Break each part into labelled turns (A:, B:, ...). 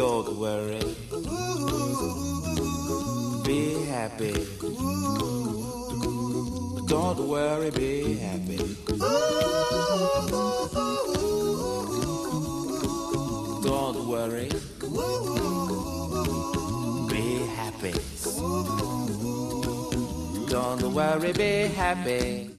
A: Don't worry. Be happy. Don't worry, be happy. Don't worry. Be happy. Don't worry, be happy.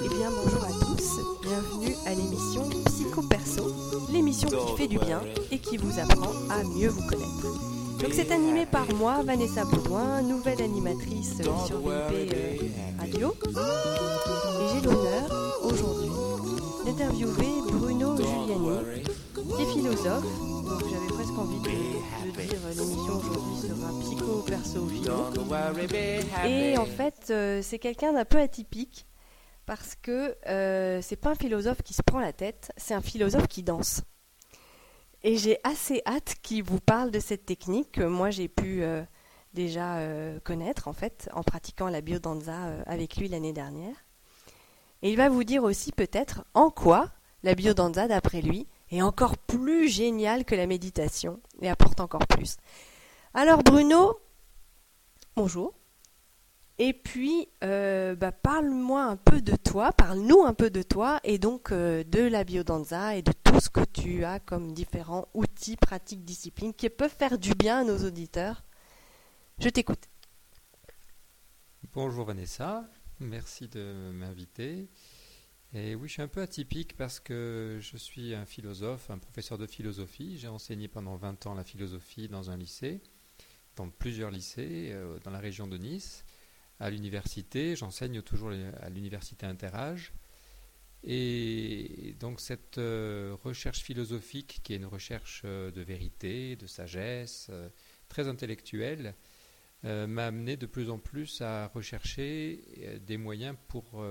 B: Eh bien, bonjour à tous, bienvenue à l'émission Perso, l'émission qui fait du bien et qui vous apprend à mieux vous connaître. Donc, c'est animé par moi, Vanessa Baudouin, nouvelle animatrice sur VP euh, Radio. Et j'ai l'honneur aujourd'hui d'interviewer Bruno Giuliani, qui est philosophe. Donc, j'avais presque envie de, de dire euh, l'émission aujourd'hui sera Psycho Perso Philo. Et en fait, euh, c'est quelqu'un d'un peu atypique parce que euh, c'est pas un philosophe qui se prend la tête, c'est un philosophe qui danse. Et j'ai assez hâte qu'il vous parle de cette technique que moi j'ai pu euh, déjà euh, connaître en fait en pratiquant la biodanza euh, avec lui l'année dernière. Et il va vous dire aussi peut-être en quoi la biodanza d'après lui est encore plus géniale que la méditation et apporte encore plus. Alors Bruno, bonjour. Et puis, euh, bah, parle-moi un peu de toi, parle-nous un peu de toi et donc euh, de la biodanza et de tout ce que tu as comme différents outils, pratiques, disciplines qui peuvent faire du bien à nos auditeurs. Je t'écoute.
C: Bonjour Vanessa, merci de m'inviter. Et oui, je suis un peu atypique parce que je suis un philosophe, un professeur de philosophie. J'ai enseigné pendant 20 ans la philosophie dans un lycée, dans plusieurs lycées, euh, dans la région de Nice. À l'université, j'enseigne toujours à l'université Interage. Et donc cette euh, recherche philosophique, qui est une recherche euh, de vérité, de sagesse, euh, très intellectuelle, m'a amené de plus en plus à rechercher des moyens pour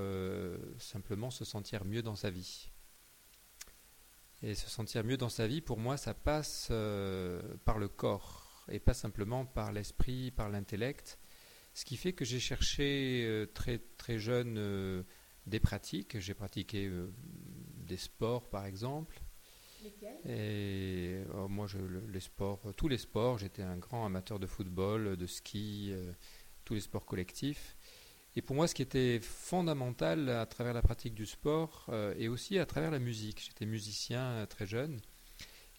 C: simplement se sentir mieux dans sa vie. Et se sentir mieux dans sa vie, pour moi, ça passe par le corps et pas simplement par l'esprit, par l'intellect. Ce qui fait que j'ai cherché euh, très très jeune euh, des pratiques. J'ai pratiqué euh, des sports, par exemple. Et moi, je, le- les sports, tous les sports, j'étais un grand amateur de football, de ski, euh, tous les sports collectifs. Et pour moi, ce qui était fondamental à travers la pratique du sport euh, et aussi à travers la musique, j'étais musicien très jeune,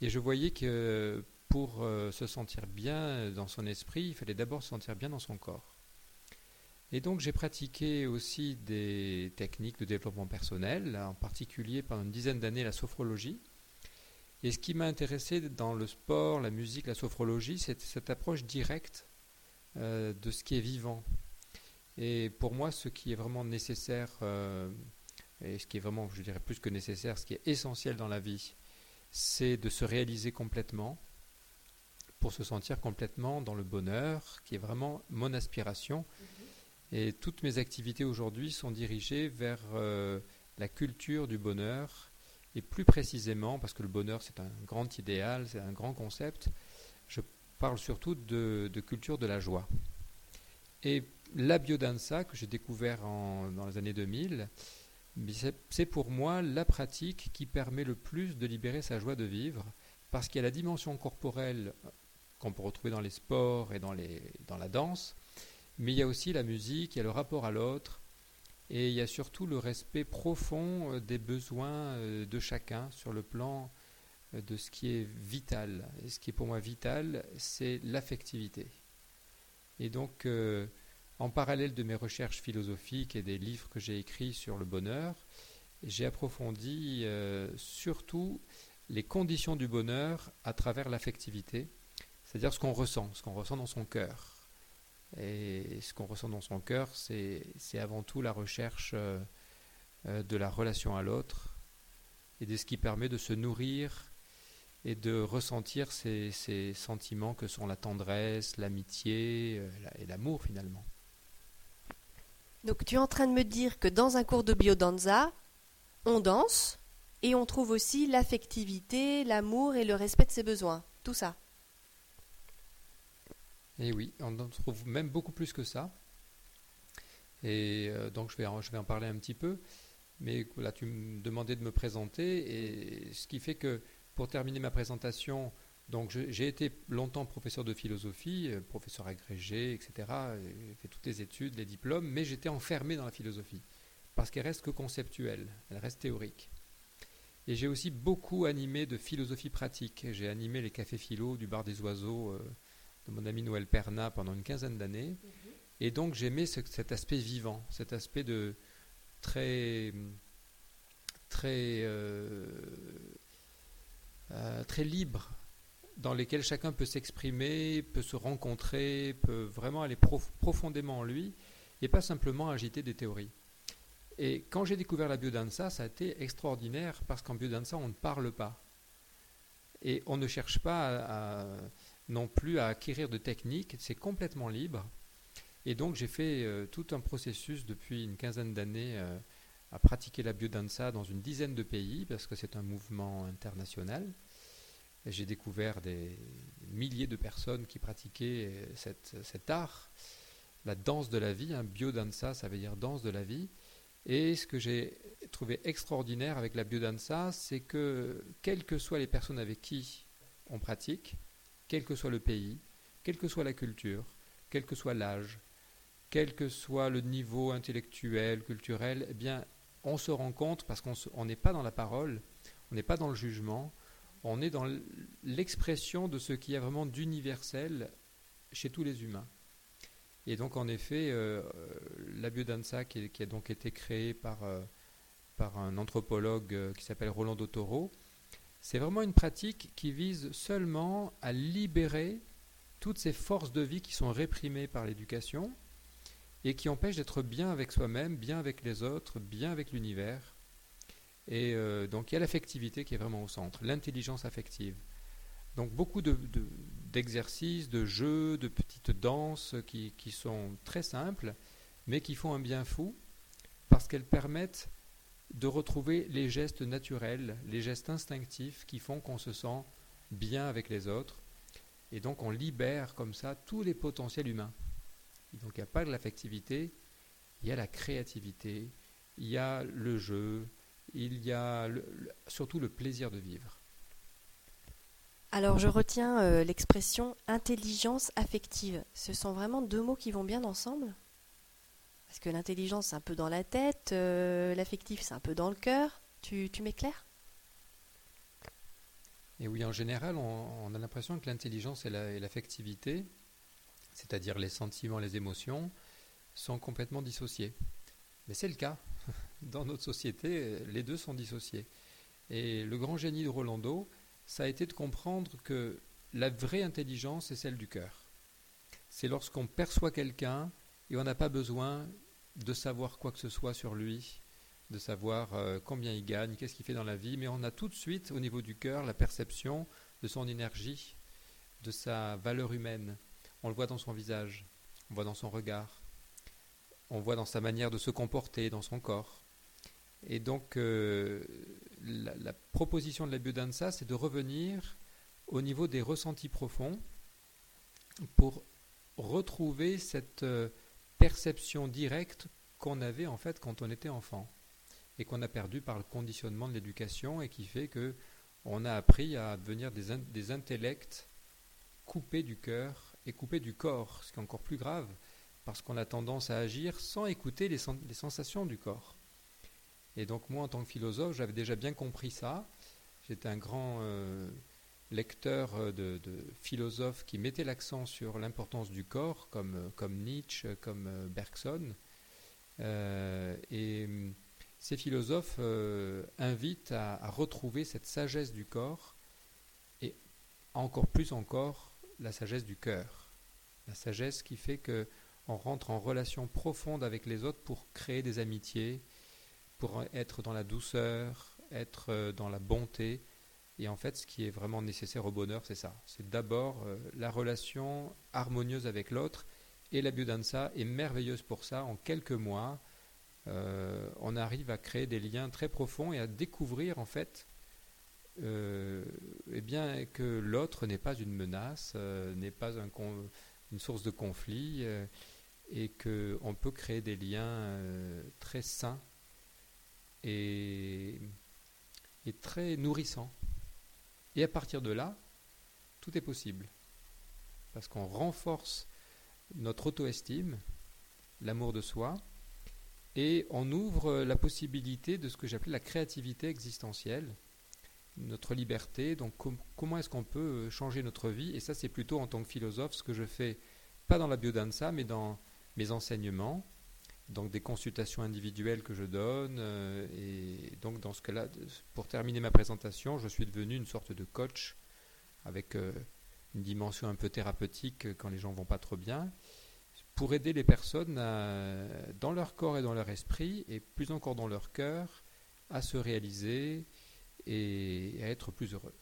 C: et je voyais que pour euh, se sentir bien dans son esprit, il fallait d'abord se sentir bien dans son corps. Et donc j'ai pratiqué aussi des techniques de développement personnel, en particulier pendant une dizaine d'années la sophrologie. Et ce qui m'a intéressé dans le sport, la musique, la sophrologie, c'est cette approche directe euh, de ce qui est vivant. Et pour moi, ce qui est vraiment nécessaire, euh, et ce qui est vraiment, je dirais plus que nécessaire, ce qui est essentiel dans la vie, c'est de se réaliser complètement pour se sentir complètement dans le bonheur, qui est vraiment mon aspiration. Et toutes mes activités aujourd'hui sont dirigées vers euh, la culture du bonheur, et plus précisément, parce que le bonheur c'est un grand idéal, c'est un grand concept, je parle surtout de, culture de la joie. Et la biodanza que j'ai découvert dans les années 2000, mais c'est c'est pour moi la pratique qui permet le plus de libérer sa joie de vivre, parce qu'il y a la dimension corporelle qu'on peut retrouver dans les sports et dans, les, dans la danse, mais il y a aussi la musique, il y a le rapport à l'autre, et il y a surtout le respect profond euh, des besoins euh, de chacun sur le plan euh, de ce qui est vital. Et ce qui est pour moi vital, c'est l'affectivité. Et donc, en parallèle de mes recherches philosophiques et des livres que j'ai écrits sur le bonheur, j'ai approfondi surtout les conditions du bonheur à travers l'affectivité, c'est-à-dire ce qu'on ressent, ce qu'on ressent dans son cœur. Et ce qu'on ressent dans son cœur, c'est avant tout la recherche euh, euh, de la relation à l'autre et de ce qui permet de se nourrir et de ressentir ces, sentiments que sont la tendresse, l'amitié euh, et l'amour finalement.
B: Donc tu es en train de me dire que dans un cours de biodanza, on danse et on trouve aussi l'affectivité, l'amour et le respect de ses besoins. Tout ça.
C: Et oui, on en trouve même beaucoup plus que ça. Et euh, donc je vais, en, je vais en parler un petit peu. Mais là, tu me demandais de me présenter. Et ce qui fait que pour terminer ma présentation, Donc j'ai été longtemps professeur de philosophie, euh, professeur agrégé, etc. J'ai fait toutes les études, les diplômes, mais j'étais enfermé dans la philosophie parce qu'elle reste que conceptuelle, elle reste théorique. Et j'ai aussi beaucoup animé de philosophie pratique. J'ai animé les cafés philo du bar des oiseaux euh, de mon ami Noël Perna pendant une quinzaine d'années. Et donc j'aimais ce- cet aspect vivant, cet aspect de très très euh, euh, très libre, dans lesquels chacun peut s'exprimer, peut se rencontrer, peut vraiment aller prof- profondément en lui, et pas simplement agiter des théories. Et quand j'ai découvert la biodanza, ça a été extraordinaire parce qu'en biodanza, on ne parle pas. Et on ne cherche pas à- à- non plus à acquérir de techniques, c'est complètement libre. Et donc j'ai fait euh, tout un processus depuis une quinzaine d'années euh, à pratiquer la biodanza dans une dizaine de pays parce que c'est un mouvement international. J'ai découvert des milliers de personnes qui pratiquaient euh, cet art, la danse de la vie. Un biodanza, ça veut dire danse de la vie. Et ce que j'ai trouvé extraordinaire avec la biodanza, c'est que quelles que soient les personnes avec qui on pratique, quel que soit le pays, quelle que soit la culture, quel que soit l'âge, quel que soit le niveau intellectuel, culturel, eh bien, on se rend compte parce qu'on n'est pas dans la parole, on n'est pas dans le jugement, on est dans l'expression de ce qui est vraiment d'universel chez tous les humains. Et donc, en effet, euh, euh, la biodanza, qui, a donc été créée par, euh, un anthropologue qui s'appelle Rolando Toro, c'est vraiment une pratique qui vise seulement à libérer toutes ces forces de vie qui sont réprimées par l'éducation et qui empêchent d'être bien avec soi-même, bien avec les autres, bien avec l'univers. Et euh, donc il y a l'affectivité qui est vraiment au centre, l'intelligence affective. Donc beaucoup de- de- d'exercices, de, jeux, de petites danses qui sont très simples, mais qui font un bien fou parce qu'elles permettent de retrouver les gestes naturels, les gestes instinctifs qui font qu'on se sent bien avec les autres. Et donc on libère comme ça tous les potentiels humains. Donc il n'y a pas de l'affectivité, il y a la créativité, il y a le jeu, il y a surtout le plaisir de vivre.
B: Alors je retiens euh, l'expression intelligence affective. Ce sont vraiment deux mots qui vont bien ensemble? Parce que l'intelligence c'est un peu dans la tête, euh, l'affectif c'est un peu dans le cœur. Tu, m'éclaires?
C: Et oui, en général, on, a l'impression que l'intelligence et l'affectivité, c'est-à-dire les sentiments, les émotions, sont complètement dissociés. Mais c'est le cas. Dans notre société, les deux sont dissociés. Et le grand génie de Rolando, ça a été de comprendre que la vraie intelligence est celle du cœur. C'est lorsqu'on perçoit quelqu'un et on n'a pas besoin de savoir quoi que ce soit sur lui, de savoir euh, combien il gagne, qu'est-ce qu'il fait dans la vie, mais on a tout de suite au niveau du cœur la perception de son énergie, de sa valeur humaine. On le voit dans son visage, on voit dans son regard, on voit dans sa manière de se comporter, dans son corps. Et donc, euh, la, la proposition de la biodanza, c'est de revenir au niveau des ressentis profonds pour retrouver cette euh, perception directe qu'on avait en fait quand on était enfant et qu'on a perdu par le conditionnement de l'éducation et qui fait que on a appris à devenir des, in- des intellects coupés du cœur et coupés du corps, ce qui est encore plus grave parce qu'on a tendance à agir sans écouter les sensations du corps. Et donc moi, en tant que philosophe, j'avais déjà bien compris ça. J'étais un grand euh, lecteur euh, de, philosophes qui mettaient l'accent sur l'importance du corps, comme, euh, Nietzsche, comme euh, Bergson. Et hum, ces philosophes invitent à, retrouver cette sagesse du corps et encore plus encore la sagesse du cœur. La sagesse qui fait que on rentre en relation profonde avec les autres pour créer des amitiés, pour être dans la douceur, être dans la bonté. Et en fait, ce qui est vraiment nécessaire au bonheur, c'est ça. C'est d'abord euh, la relation harmonieuse avec l'autre. Et la biodanza est merveilleuse pour ça. En quelques mois, euh, on arrive à créer des liens très profonds et à découvrir en fait euh, eh bien, que l'autre n'est pas une menace, n'est pas une source de conflit et qu'on peut créer des liens très sains et, et très nourrissants. Et à partir de là, tout est possible. Parce qu'on renforce notre auto-estime, l'amour de soi, et on ouvre la possibilité de ce que j'appelle la créativité existentielle, notre liberté. Donc comment est-ce qu'on peut changer notre vie? Et ça, c'est plutôt en tant que philosophe ce que je fais, pas dans la biodanza, mais dans mes enseignements, donc des consultations individuelles que je donne. euh, et donc dans ce cas-là, pour terminer ma présentation, je suis devenu une sorte de coach avec euh, une dimension un peu thérapeutique euh, quand les gens vont pas trop bien, pour aider les personnes dans leur corps et dans leur esprit, et plus encore dans leur cœur, à se réaliser et à être plus heureux.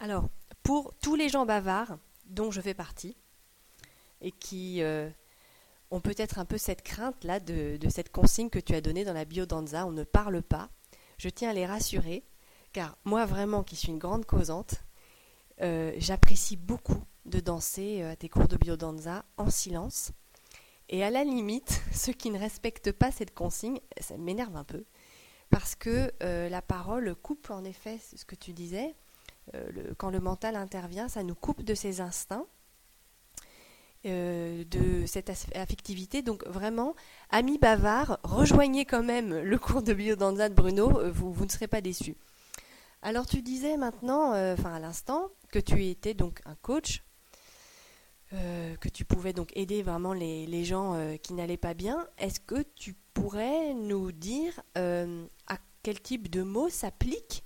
B: Alors, pour tous les gens bavards, dont je fais partie, et qui ont peut-être un peu cette crainte-là de, cette consigne que tu as donnée dans la biodanza, on ne parle pas, je tiens à les rassurer, car moi vraiment, qui suis une grande causante, euh, j'apprécie beaucoup de danser euh, à tes cours de biodanza en silence. Et à la limite, ceux qui ne respectent pas cette consigne, ça m'énerve un peu, parce que euh, la parole coupe en effet ce que tu disais, quand le mental intervient, ça nous coupe de ses instincts, euh, de cette affectivité. Donc vraiment, amis bavards, rejoignez quand même le cours de biodanza de Bruno, euh, vous, ne serez pas déçus. Alors tu disais maintenant, euh, enfin à l'instant, que tu étais donc un coach, que tu pouvais donc aider vraiment les, les gens qui n'allaient pas bien. Est-ce que tu pourrais nous dire à quel type de mots s'applique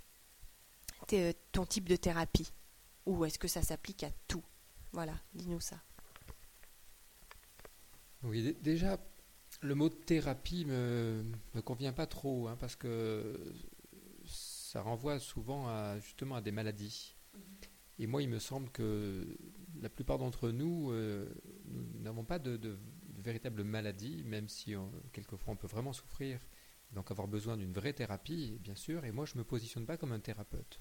B: ton type de thérapie? Ou est-ce que ça s'applique à tout? Voilà, dis-nous ça.
C: Oui, dé- déjà, le mot thérapie me, me convient pas trop, hein, parce que ça renvoie souvent à, justement à des maladies. Et moi, il me semble que la plupart d'entre nous, euh, nous n'avons pas de, de, de véritable maladie, même si on- quelquefois on peut vraiment souffrir, donc avoir besoin d'une vraie thérapie, bien sûr. Et moi, je me positionne pas comme un thérapeute.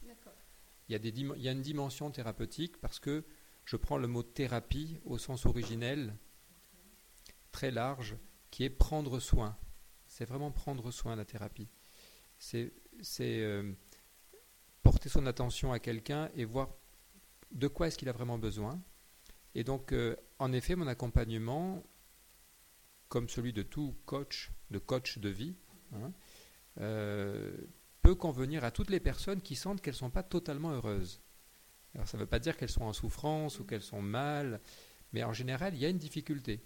C: Il y, a des il y a une dimension thérapeutique parce que je prends le mot thérapie au sens originel, très large, qui est prendre soin. C'est vraiment prendre soin la thérapie. C'est euh, porter son attention à quelqu'un et voir de quoi est-ce qu'il a vraiment besoin. Et donc, euh, en effet, mon accompagnement, comme celui de tout coach, de coach de vie, hein, euh, peut convenir à toutes les personnes qui sentent qu'elles ne sont pas totalement heureuses. Alors, ça ne veut pas dire qu'elles sont en souffrance ou qu'elles sont mal, mais en général, il y a une difficulté.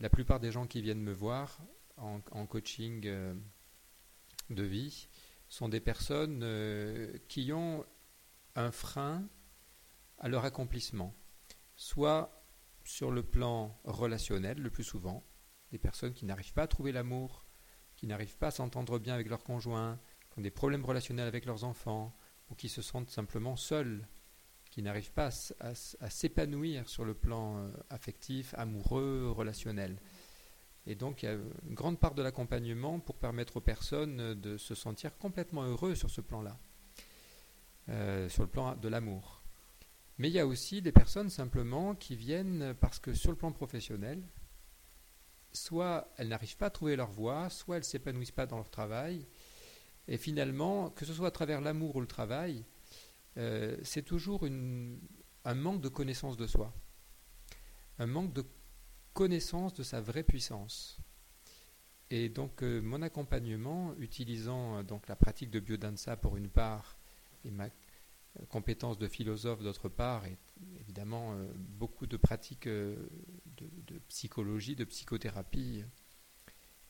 C: La plupart des gens qui viennent me voir en, coaching euh, de vie sont des personnes euh, qui ont un frein à leur accomplissement, soit sur le plan relationnel le plus souvent, des personnes qui n'arrivent pas à trouver l'amour, qui n'arrivent pas à s'entendre bien avec leur conjoint, qui ont des problèmes relationnels avec leurs enfants, ou qui se sentent simplement seuls, qui n'arrivent pas à s'épanouir sur le plan euh, affectif, amoureux, relationnel. Et donc il y a une grande part de l'accompagnement pour permettre aux personnes euh, de se sentir complètement heureux sur ce plan-là, euh, sur le plan de l'amour. Mais il y a aussi des personnes simplement qui viennent parce que sur le plan professionnel, soit elles n'arrivent pas à trouver leur voie, soit elles ne s'épanouissent pas dans leur travail. Et finalement, que ce soit à travers l'amour ou le travail, euh, c'est toujours un manque de connaissance de soi, un manque de connaissance de sa vraie puissance. Et donc euh, mon accompagnement, utilisant euh, donc la pratique de biodanza pour une part et ma compétence de philosophe d'autre part, et évidemment beaucoup de pratiques de, de psychologie, de psychothérapie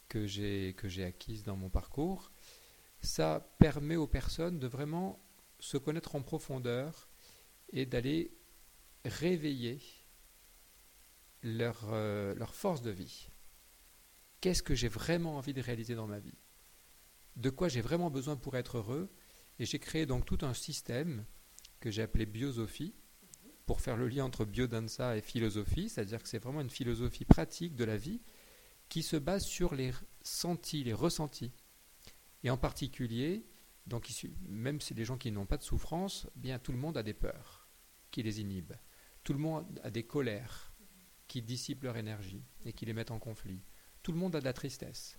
C: que j'ai acquises dans mon parcours, ça permet aux personnes de vraiment se connaître en profondeur et d'aller réveiller leur, euh, leur force de vie. Qu'est-ce que j'ai vraiment envie de réaliser dans ma vie? De quoi j'ai vraiment besoin pour être heureux? Et j'ai créé donc tout un système que j'ai appelé Biosophie pour faire le lien entre biodanza et philosophie, c'est-à-dire que c'est vraiment une philosophie pratique de la vie qui se base sur les sentis, les ressentis. Et en particulier, donc même si les gens qui n'ont pas de souffrance, bien tout le monde a des peurs qui les inhibent. Tout le monde a des colères qui dissipent leur énergie et qui les mettent en conflit. Tout le monde a de la tristesse.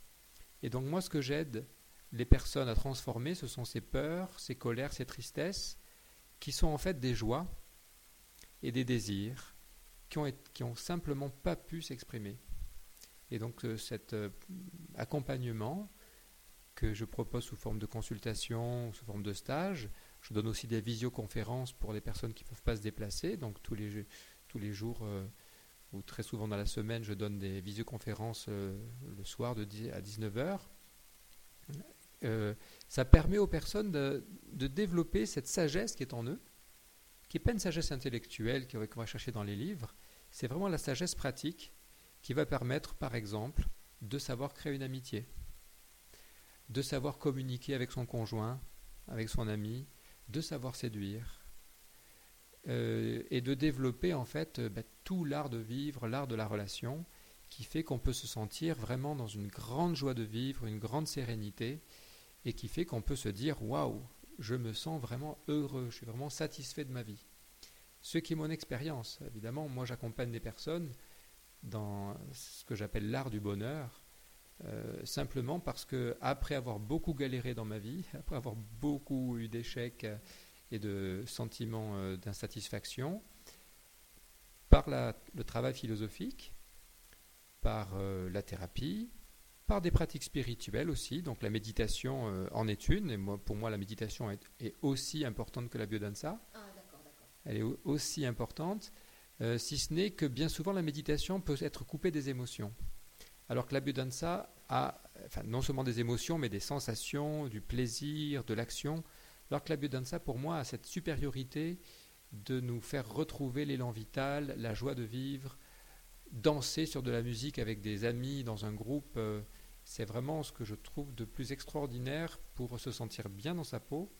C: Et donc moi, ce que j'aide les personnes à transformer, ce sont ces peurs, ces colères, ces tristesses, qui sont en fait des joies et des désirs qui ont, qui ont simplement pas pu s'exprimer. Et donc euh, cet euh, accompagnement que je propose sous forme de consultation, sous forme de stage, je donne aussi des visioconférences pour les personnes qui ne peuvent pas se déplacer. Donc tous les, tous les jours euh, ou très souvent dans la semaine, je donne des visioconférences le soir de 10 à 19h. ça permet aux personnes de, de, développer cette sagesse qui est en eux, qui n'est pas une sagesse intellectuelle qu'on va chercher dans les livres, c'est vraiment la sagesse pratique qui va permettre, par exemple, de savoir créer une amitié, de savoir communiquer avec son conjoint, avec son ami, de savoir séduire, euh, et de développer en fait euh, bah, tout l'art de vivre, l'art de la relation, qui fait qu'on peut se sentir vraiment dans une grande joie de vivre, une grande sérénité, et qui fait qu'on peut se dire waouh, je me sens vraiment heureux, je suis vraiment satisfait de ma vie. Ce qui est mon expérience, évidemment, moi j'accompagne des personnes dans ce que j'appelle l'art du bonheur, euh, simplement parce que après avoir beaucoup galéré dans ma vie, après avoir beaucoup eu d'échecs et de sentiments euh, d'insatisfaction, par le travail philosophique, par euh, la thérapie, par des pratiques spirituelles aussi, donc la méditation en est une, et moi, pour moi la méditation est, aussi importante que la biodanza. Ah, Elle est aussi importante. Euh, si ce n'est que bien souvent la méditation peut être coupée des émotions. Alors que la biodanza a non seulement des émotions, mais des sensations, du plaisir, de l'action. Alors que la biodanza, pour moi, a cette supériorité de nous faire retrouver l'élan vital, la joie de vivre, danser sur de la musique avec des amis dans un groupe. Euh, c'est vraiment ce que je trouve de plus extraordinaire pour se sentir bien dans sa peau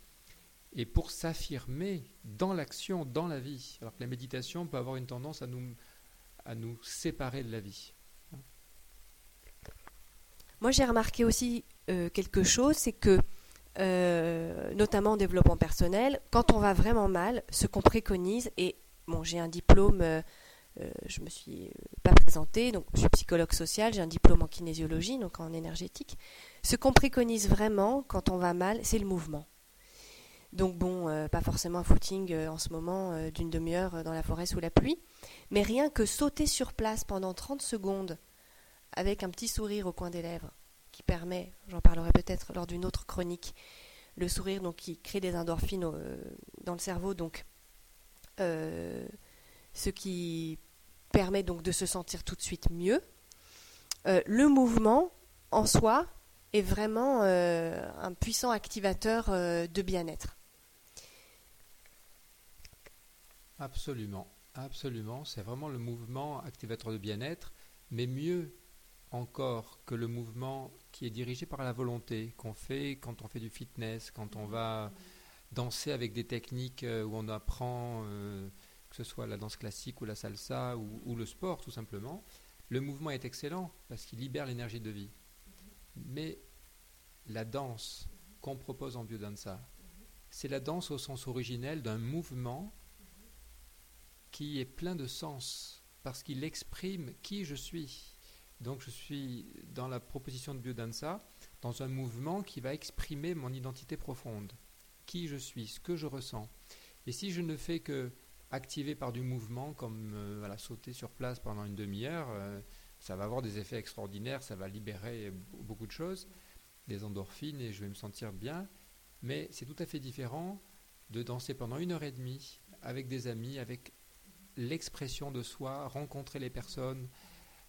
C: et pour s'affirmer dans l'action, dans la vie. Alors que la méditation peut avoir une tendance à nous séparer de la vie.
B: Moi, j'ai remarqué aussi euh, quelque chose, c'est que, euh, notamment en développement personnel, quand on va vraiment mal, ce qu'on préconise, et bon, j'ai un diplôme, euh, je ne me suis pas présentée, donc je suis psychologue social, j'ai un diplôme en kinésiologie, donc en énergétique. Ce qu'on préconise vraiment quand on va mal, c'est le mouvement. Donc bon, pas forcément un footing en ce moment d'une demi-heure dans la forêt sous la pluie, mais rien que sauter sur place pendant 30 secondes avec un petit sourire au coin des lèvres qui permet, j'en parlerai peut-être lors d'une autre chronique, le sourire donc qui crée des endorphines dans le cerveau, donc ce qui permet donc de se sentir tout de suite mieux. le mouvement en soi est vraiment un puissant activateur de bien-être.
C: Absolument, absolument. C'est vraiment le mouvement activateur de bien-être, mais mieux encore que le mouvement qui est dirigé par la volonté, qu'on fait quand on fait du fitness, quand on va danser avec des techniques euh, où on apprend, euh, que ce soit la danse classique ou la salsa ou, le sport tout simplement. Le mouvement est excellent parce qu'il libère l'énergie de vie. Mais la danse qu'on propose en biodanza, c'est la danse au sens originel d'un mouvement qui est plein de sens, parce qu'il exprime qui je suis. Donc je suis dans la proposition de Biodanza, dans un mouvement qui va exprimer mon identité profonde, qui je suis, ce que je ressens. Et si je ne fais que activer par du mouvement, comme euh, sauter sur place pendant une demi-heure, euh, ça va avoir des effets extraordinaires, ça va libérer beaucoup de choses, des endorphines, et je vais me sentir bien. Mais c'est tout à fait différent de danser pendant une heure et demie avec des amis, avec l'expression de soi, rencontrer les personnes,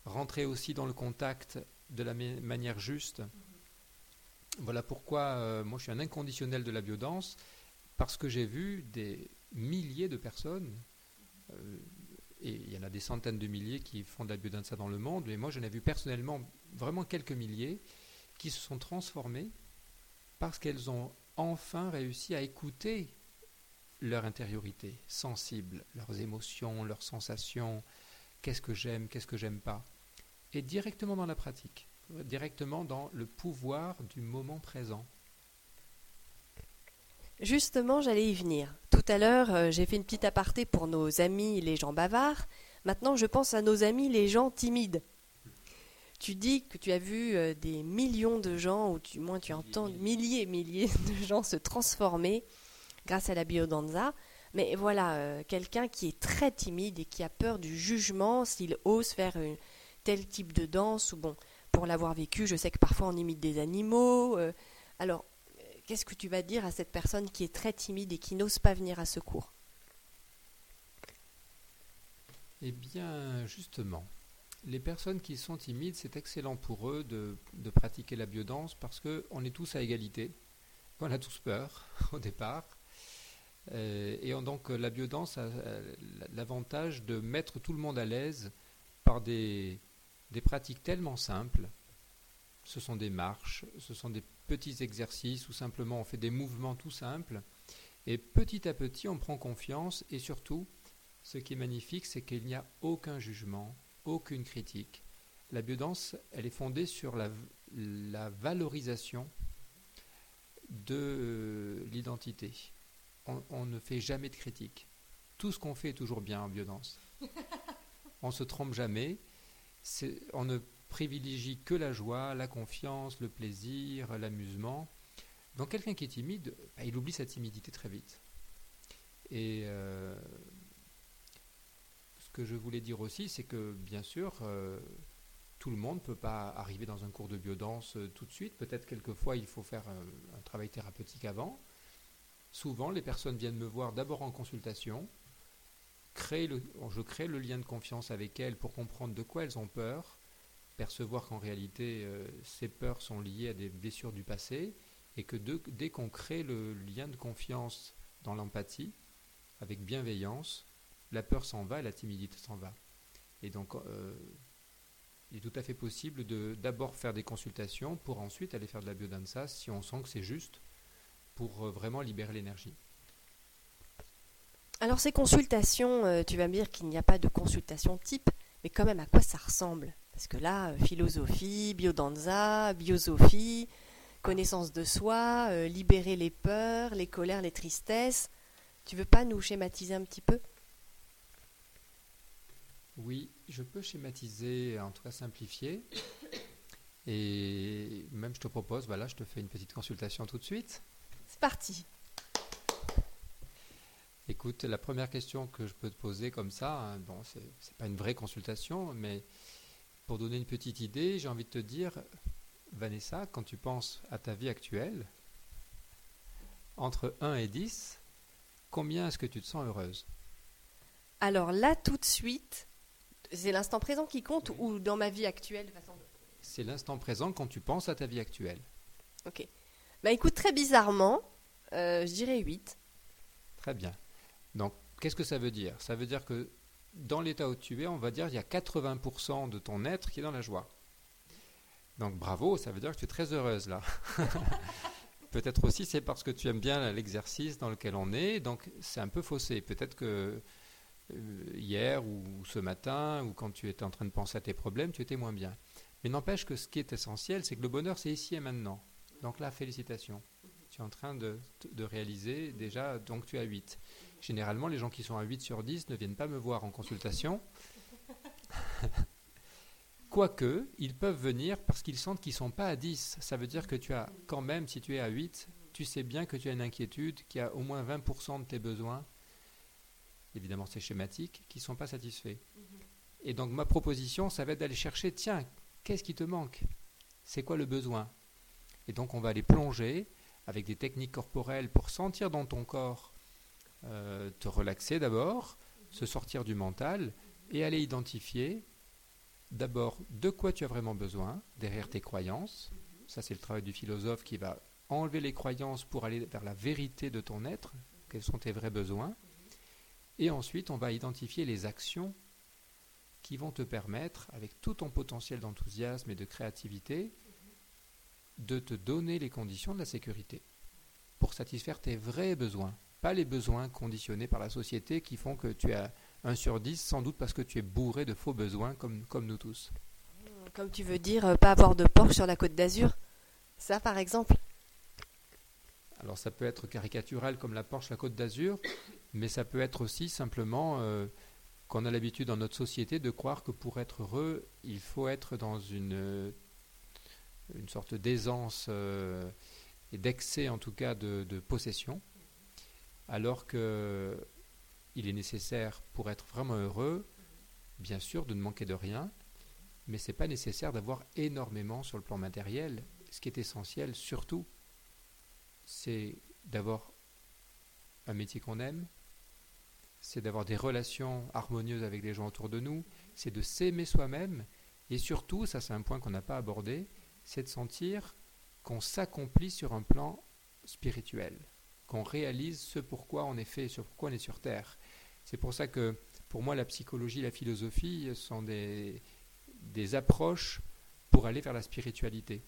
C: rentrer aussi dans le contact de la manière juste. Voilà pourquoi euh, moi je suis un inconditionnel de la biodance, parce que j'ai vu des milliers de personnes, euh, et il y en a des centaines de milliers qui font de la biodanse dans le monde, mais moi j'en ai vu personnellement vraiment quelques milliers qui se sont transformés parce qu'elles ont enfin réussi à écouter leur intériorité, sensible, leurs émotions, leurs sensations, qu'est-ce que j'aime, qu'est-ce que j'aime pas. Et directement dans la pratique, directement dans le pouvoir du moment présent.
B: Justement, j'allais y venir. Tout à l'heure, euh, j'ai fait une petite aparté pour nos amis les gens bavards. Maintenant, je pense à nos amis les gens timides. Tu dis que tu as vu euh, des millions de gens, ou du moins tu entends milliers, milliers de gens se transformer grâce à la biodanza. Mais voilà, euh, quelqu'un qui est très timide et qui a peur du jugement s'il ose faire un tel type de danse, ou bon, pour l'avoir vécu, je sais que parfois on imite des animaux. euh, alors, euh, qu'est-ce que tu vas dire à cette personne qui est très timide et qui n'ose pas venir à ce cours
C: Eh bien, justement, les personnes qui sont timides, c'est excellent pour eux de, pratiquer la biodanse parce qu'on est tous à égalité. On a tous peur au départ. Euh, et on- donc, la biodanse a l'avantage de mettre tout le monde à l'aise par des, des pratiques tellement simples. Ce sont des marches, ce sont des petits exercices ou simplement on fait des mouvements tout simples. Et petit à petit, on prend confiance et surtout, ce qui est magnifique, c'est qu'il n'y a aucun jugement, aucune critique. La biodanse, elle est fondée sur la, la valorisation de euh, l'identité. On, on ne fait jamais de critique. Tout ce qu'on fait est toujours bien en biodanse. on ne se trompe jamais. On ne privilégie que la joie, la confiance, le plaisir, l'amusement. Donc quelqu'un qui est timide, bah, il oublie sa timidité très vite. Et euh, ce que je voulais dire aussi, c'est que bien sûr, euh, tout le monde ne peut pas arriver dans un cours de biodanse euh, tout de suite. Peut-être quelquefois il faut faire un, un travail thérapeutique avant. Souvent, les personnes viennent me voir d'abord en consultation. Le- je crée le lien de confiance avec elles pour comprendre de quoi elles ont peur, percevoir qu'en réalité euh, ces peurs sont liées à des blessures du passé et que dès qu'on crée le lien de confiance dans l'empathie, avec bienveillance, la peur s'en va et la timidité s'en va. Et donc, euh, il est tout à fait possible de d'abord faire des consultations pour ensuite aller faire de la biodanza si on sent que c'est juste pour euh, vraiment libérer l'énergie.
B: Alors ces consultations, euh, tu vas me dire qu'il n'y a pas de consultation type, mais quand même à quoi ça ressemble? Parce que là, euh, philosophie, biodanza, biosophie, connaissance de soi, euh, libérer les peurs, les colères, les tristesses. Tu veux pas nous schématiser un petit peu?
C: Oui, je peux schématiser, en tout cas simplifier. Et même je te propose, voilà, je te fais une petite consultation tout de suite.
B: C'est parti.
C: Écoute, la première question que je peux te poser comme ça, hein, bon, c'est c'est pas une vraie consultation, mais pour donner une petite idée, j'ai envie de te dire, Vanessa, quand tu penses à ta vie actuelle, entre 1 et 10, combien est-ce que tu te sens heureuse?
B: Alors là, tout de suite, c'est l'instant présent qui compte ou dans ma vie actuelle façon-
C: C'est l'instant présent quand tu penses à ta vie actuelle.
B: Ok. Bah écoute, très bizarrement, euh, je dirais 8.
C: Très bien. Donc, qu'est-ce que ça veut dire? Ça veut dire que dans l'état où tu es, on va dire il y a 80% de ton être qui est dans la joie. Donc, bravo, ça veut dire que tu es très heureuse là. Peut-être aussi c'est parce que tu aimes bien l'exercice dans lequel on est, donc c'est un peu faussé. Peut-être que euh, hier ou ce matin, ou quand tu étais en train de penser à tes problèmes, tu étais moins bien. Mais n'empêche que ce qui est essentiel, c'est que le bonheur, c'est ici et maintenant. Donc là, félicitations. Tu es en train de, de réaliser déjà, donc tu à 8. Généralement, les gens qui sont à 8 sur 10 ne viennent pas me voir en consultation. Quoique, ils peuvent venir parce qu'ils sentent qu'ils ne sont pas à 10. Ça veut dire que tu as quand même, si tu es à 8, tu sais bien que tu as une inquiétude, qu'il y a au moins 20% de tes besoins, évidemment c'est schématique, qui ne sont pas satisfaits. Et donc ma proposition, ça va être d'aller chercher, tiens, qu'est-ce qui te manque? C'est quoi le besoin? Et donc on va aller plonger avec des techniques corporelles pour sentir dans ton corps, euh, te relaxer d'abord, se sortir du mental et aller identifier d'abord de quoi tu as vraiment besoin derrière tes croyances. Ça, c'est le travail du philosophe qui va enlever les croyances pour aller vers la vérité de ton être, quels sont tes vrais besoins. Et ensuite, on va identifier les actions qui vont te permettre, avec tout ton potentiel d'enthousiasme et de créativité, de te donner les conditions de la sécurité pour satisfaire tes vrais besoins, pas les besoins conditionnés par la société qui font que tu as 1 sur 10, sans doute parce que tu es bourré de faux besoins comme, comme nous tous.
B: Comme tu veux dire, euh, pas avoir de Porsche sur la côte d'Azur. Ça, par exemple.
C: Alors ça peut être caricatural comme la Porsche, la Côte d'Azur, mais ça peut être aussi simplement euh, qu'on a l'habitude dans notre société de croire que pour être heureux, il faut être dans une, une sorte d'aisance euh, et d'excès en tout cas de, de possession, alors que il est nécessaire pour être vraiment heureux, bien sûr, de ne manquer de rien, mais c'est pas nécessaire d'avoir énormément sur le plan matériel. Ce qui est essentiel, surtout, c'est d'avoir un métier qu'on aime, c'est d'avoir des relations harmonieuses avec les gens autour de nous, c'est de s'aimer soi-même, et surtout, ça c'est un point qu'on n'a pas abordé, c'est de sentir qu'on s'accomplit sur un plan spirituel, qu'on réalise ce pourquoi on est fait, sur pourquoi on est sur Terre. C'est pour ça que pour moi la psychologie, la philosophie sont des, des approches pour aller vers la spiritualité.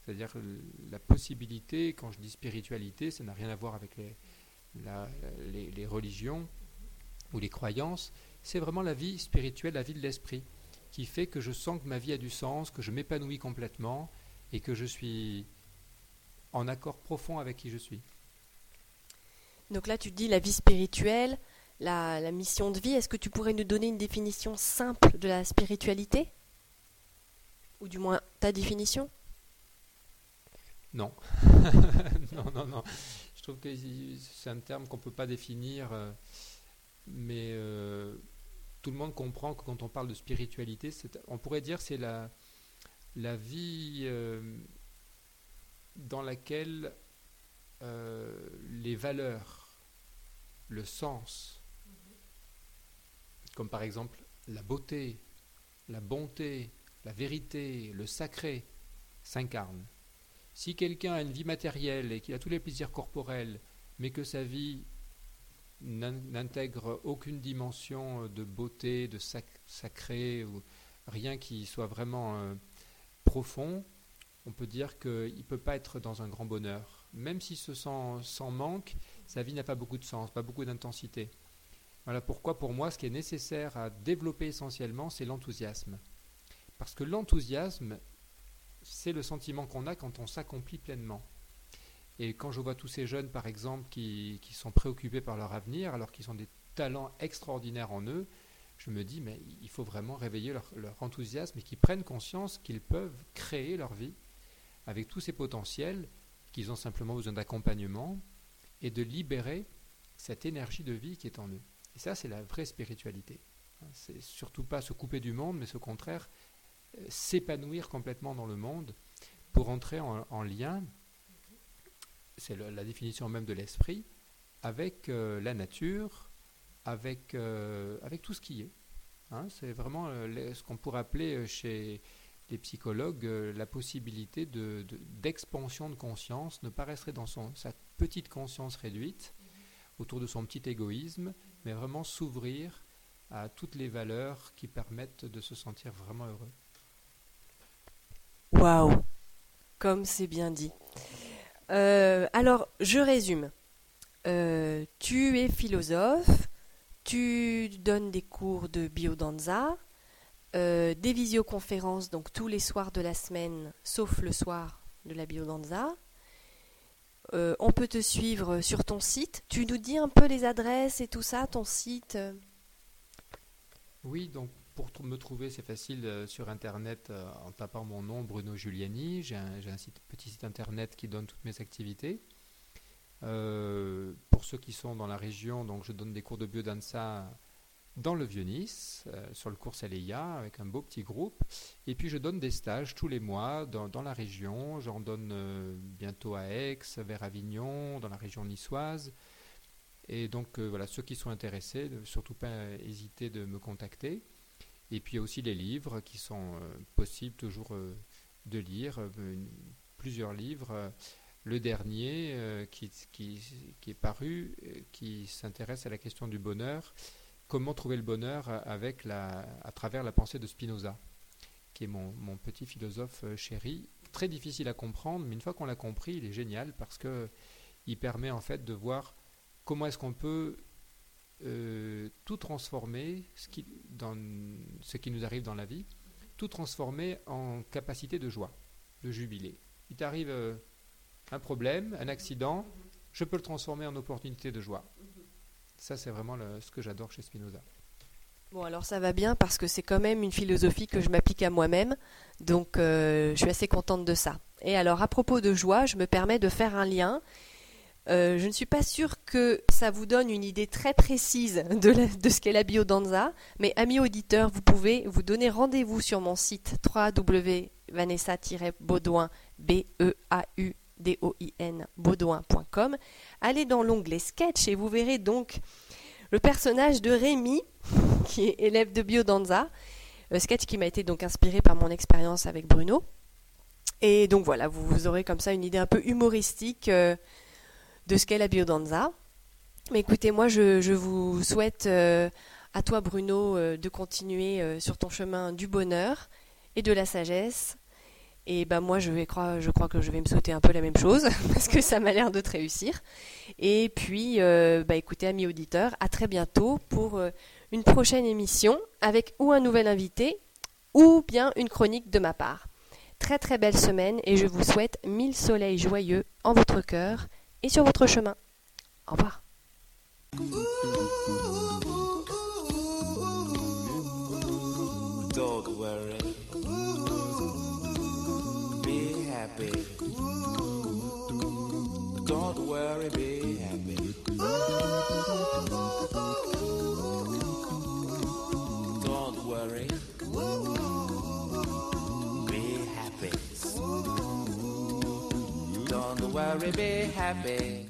C: C'est-à-dire la possibilité, quand je dis spiritualité, ça n'a rien à voir avec les, les religions ou les croyances, c'est vraiment la vie spirituelle, la vie de l'esprit, qui fait que je sens que ma vie a du sens, que je m'épanouis complètement et que je suis en accord profond avec qui je suis.
B: Donc là, tu dis la vie spirituelle, la, mission de vie. Est-ce que tu pourrais nous donner une définition simple de la spiritualité? Ou du moins ta définition?
C: Non. non, non, non. Je trouve que c'est un terme qu'on ne peut pas définir. Euh, mais euh, tout le monde comprend que quand on parle de spiritualité, on pourrait dire c'est la, la vie euh, dans laquelle les valeurs, le sens, comme par exemple la beauté, la bonté, la vérité, le sacré, s'incarnent. Si quelqu'un a une vie matérielle et qu'il a tous les plaisirs corporels, mais que sa vie n'intègre aucune dimension de beauté, de sacré, ou rien qui soit vraiment euh, profond, on peut dire qu'il ne peut pas être dans un grand bonheur. Même s'il se sent sans manque, sa vie n'a pas beaucoup de sens, pas beaucoup d'intensité. Voilà pourquoi pour moi ce qui est nécessaire à développer essentiellement, c'est l'enthousiasme. Parce que l'enthousiasme, c'est le sentiment qu'on a quand on s'accomplit pleinement. Et quand je vois tous ces jeunes, par exemple, qui, sont préoccupés par leur avenir, alors qu'ils ont des talents extraordinaires en eux, je me dis, mais il faut vraiment réveiller leur, enthousiasme et qu'ils prennent conscience qu'ils peuvent créer leur vie avec tous ces potentiels, qu'ils ont simplement besoin d'accompagnement et de libérer cette énergie de vie qui est en eux. Et ça, c'est la vraie spiritualité. C'est surtout pas se couper du monde, mais au contraire, euh, s'épanouir complètement dans le monde pour entrer en lien c'est la définition même de l'esprit, avec euh, la nature, avec, euh, avec tout ce qui est. Hein. c'est vraiment ce qu'on pourrait appeler chez les psychologues la possibilité d'expansion de, conscience, ne pas rester dans son, sa petite conscience réduite, autour de son petit égoïsme, mais vraiment s'ouvrir à toutes les valeurs qui permettent de se sentir vraiment heureux.
B: Waouh Comme c'est bien dit. Euh, alors, je résume. Euh, tu es philosophe, tu donnes des cours de biodanza, euh, des visioconférences donc tous les soirs de la semaine, sauf le soir de la biodanza. on peut te suivre sur ton site. Tu nous dis un peu les adresses et tout ça, ton site?
C: Oui, donc pour me trouver, c'est facile euh, sur Internet euh, en tapant mon nom, Bruno Giuliani. J'ai un, petit site Internet qui donne toutes mes activités. Euh, pour ceux qui sont dans la région, donc je donne des cours de biodanza dans le Vieux-Nice, sur le cours Aleia, avec un beau petit groupe. Et puis je donne des stages tous les mois dans, la région. J'en donne bientôt à Aix, vers Avignon, dans la région niçoise. Et donc voilà, ceux qui sont intéressés, ne surtout pas hésiter de me contacter. Et puis il y a aussi les livres qui sont euh, possibles toujours euh, de lire, euh, plusieurs livres. Le dernier qui, qui, qui, est paru, qui s'intéresse à la question du bonheur, comment trouver le bonheur avec la, à travers la pensée de Spinoza, qui est mon, petit philosophe chéri, très difficile à comprendre, mais une fois qu'on l'a compris, il est génial parce que il permet en fait de voir comment est-ce qu'on peut euh, tout transformer, ce qui, nous arrive dans la vie, tout transformer en capacité de joie, de jubilé. Il t'arrive euh, un problème, un accident, je peux le transformer en opportunité de joie. Ça, c'est vraiment ce que j'adore chez Spinoza.
B: Bon, alors ça va bien parce que c'est quand même une philosophie que je m'applique à moi-même, donc euh, je suis assez contente de ça. Et alors, à propos de joie, je me permets de faire un lien Euh, je ne suis pas sûre que ça vous donne une idée très précise de, ce qu'est la biodanza, mais amis auditeurs, vous pouvez vous donner rendez-vous sur mon site www.vanessa-baudouin, B-E-A-U-D-O-I-N, baudouin.com. Allez dans l'onglet sketch et vous verrez donc le personnage de Rémi, qui est élève de biodanza, euh, sketch qui m'a été donc inspiré par mon expérience avec Bruno. Et donc voilà, vous, aurez comme ça une idée un peu humoristique euh, de ce qu'est la biodanza. Mais écoutez, moi je, vous souhaite euh, à toi Bruno de continuer sur ton chemin du bonheur et de la sagesse. Et ben moi je vais croire, je crois que je vais me souhaiter un peu la même chose parce que ça m'a l'air de te réussir. Et puis, euh, bah écoutez amis auditeurs, à très bientôt pour euh, une prochaine émission avec ou un nouvel invité ou bien une chronique de ma part. Très très belle semaine et je vous souhaite mille soleils joyeux en votre cœur et sur votre chemin. Au revoir.
A: Worry, be happy.